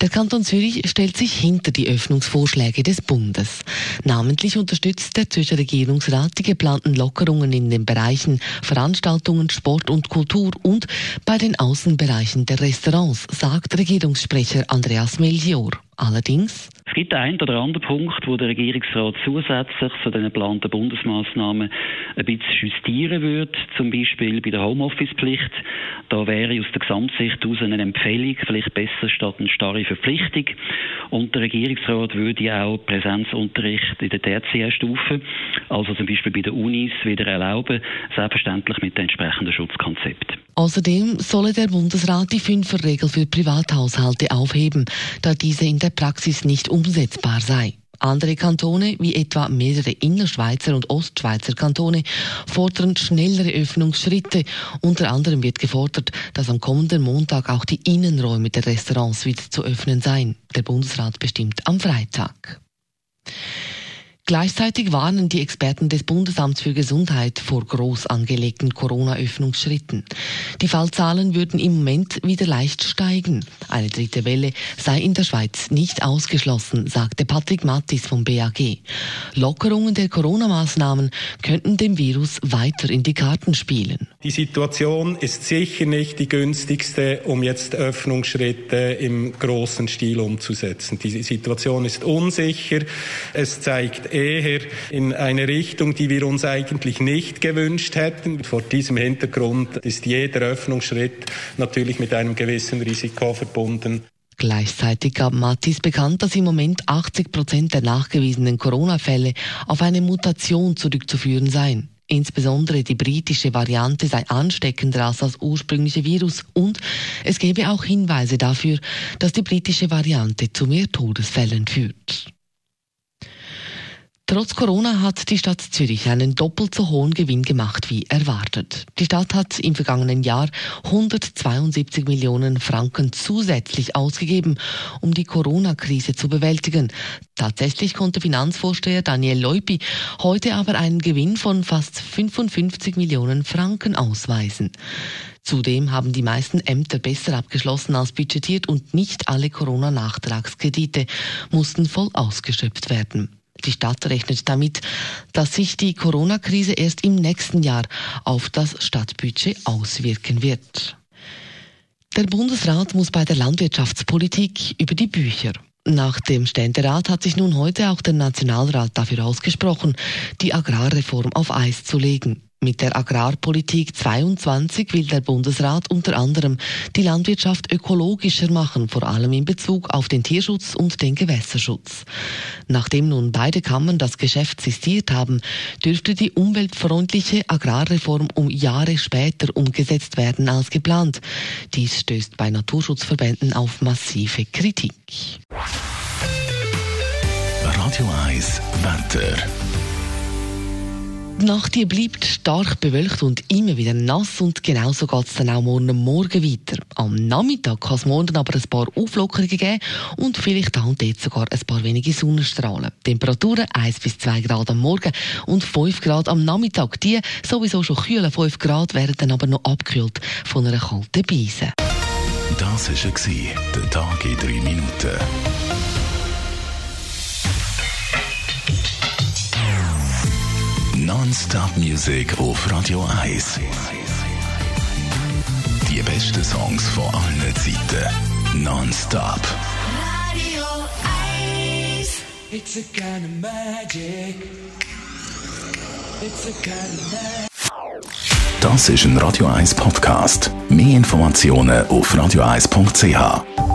Der Kanton Zürich stellt sich hinter die Öffnungsvorschläge des Bundes. Namentlich unterstützt der Zürcher Regierungsrat die geplanten Lockerungen in den Bereichen Veranstaltungen, Sport und Kultur und bei den Außenbereichen der Restaurants, sagt Regierungssprecher Andreas Melchior. Allerdings gibt einen oder anderen Punkt, wo der Regierungsrat zusätzlich zu den geplanten Bundesmaßnahmen ein bisschen justieren würde, zum Beispiel bei der Homeoffice-Pflicht. Da wäre aus der Gesamtsicht aus eine Empfehlung vielleicht besser statt eine starre Verpflichtung. Und der Regierungsrat würde auch Präsenzunterricht in der TCS-Stufe, also zum Beispiel bei den Unis, wieder erlauben, selbstverständlich mit dem entsprechenden Schutzkonzept. Außerdem solle der Bundesrat die Fünferregel für Privathaushalte aufheben, da diese in der Praxis nicht umsetzbar sei. Andere Kantone, wie etwa mehrere Innerschweizer und Ostschweizer Kantone, fordern schnellere Öffnungsschritte. Unter anderem wird gefordert, dass am kommenden Montag auch die Innenräume der Restaurants wieder zu öffnen seien. Der Bundesrat bestimmt am Freitag. Gleichzeitig warnen die Experten des Bundesamts für Gesundheit vor groß angelegten Corona-Öffnungsschritten. Die Fallzahlen würden im Moment wieder leicht steigen. Eine dritte Welle sei in der Schweiz nicht ausgeschlossen, sagte Patrick Mattis vom BAG. Lockerungen der Corona-Maßnahmen könnten dem Virus weiter in die Karten spielen. Die Situation ist sicher nicht die günstigste, um jetzt Öffnungsschritte im großen Stil umzusetzen. Die Situation ist unsicher. Es zeigt eher in eine Richtung, die wir uns eigentlich nicht gewünscht hätten. Vor diesem Hintergrund ist jeder Öffnungsschritt natürlich mit einem gewissen Risiko verbunden. Gleichzeitig gab Mattis bekannt, dass im Moment 80 Prozent der nachgewiesenen Corona-Fälle auf eine Mutation zurückzuführen seien. Insbesondere die britische Variante sei ansteckender als das ursprüngliche Virus und es gebe auch Hinweise dafür, dass die britische Variante zu mehr Todesfällen führt. Trotz Corona hat die Stadt Zürich einen doppelt so hohen Gewinn gemacht wie erwartet. Die Stadt hat im vergangenen Jahr 172 Millionen Franken zusätzlich ausgegeben, um die Corona-Krise zu bewältigen. Tatsächlich konnte Finanzvorsteher Daniel Leupi heute aber einen Gewinn von fast 55 Millionen Franken ausweisen. Zudem haben die meisten Ämter besser abgeschlossen als budgetiert und nicht alle Corona-Nachtragskredite mussten voll ausgeschöpft werden. Die Stadt rechnet damit, dass sich die Corona-Krise erst im nächsten Jahr auf das Stadtbudget auswirken wird. Der Bundesrat muss bei der Landwirtschaftspolitik über die Bücher. Nach dem Ständerat hat sich nun heute auch der Nationalrat dafür ausgesprochen, die Agrarreform auf Eis zu legen. Mit der Agrarpolitik 22 will der Bundesrat unter anderem die Landwirtschaft ökologischer machen, vor allem in Bezug auf den Tierschutz und den Gewässerschutz. Nachdem nun beide Kammern das Geschäft sistiert haben, dürfte die umweltfreundliche Agrarreform um Jahre später umgesetzt werden als geplant. Dies stößt bei Naturschutzverbänden auf massive Kritik. Radio 1 Wetter. Die Nacht hier bleibt stark bewölkt und immer wieder nass und genauso geht es dann auch morgen Morgen weiter. Am Nachmittag kann es morgen aber ein paar Auflockerungen geben und vielleicht da und dort sogar ein paar wenige Sonnenstrahlen. Temperaturen 1 bis 2 Grad am Morgen und 5 Grad am Nachmittag. Die sowieso schon kühlen 5 Grad werden dann aber noch abgekühlt von einer kalten Beise. Das war der Tag in 3 Minuten. Non-Stop Music auf Radio 1. Die besten Songs von allen Zeiten. Non-Stop. Radio 1. It's a kind of magic. It's a kind of magic. Das ist ein Radio 1 Podcast. Mehr Informationen auf radio1.ch.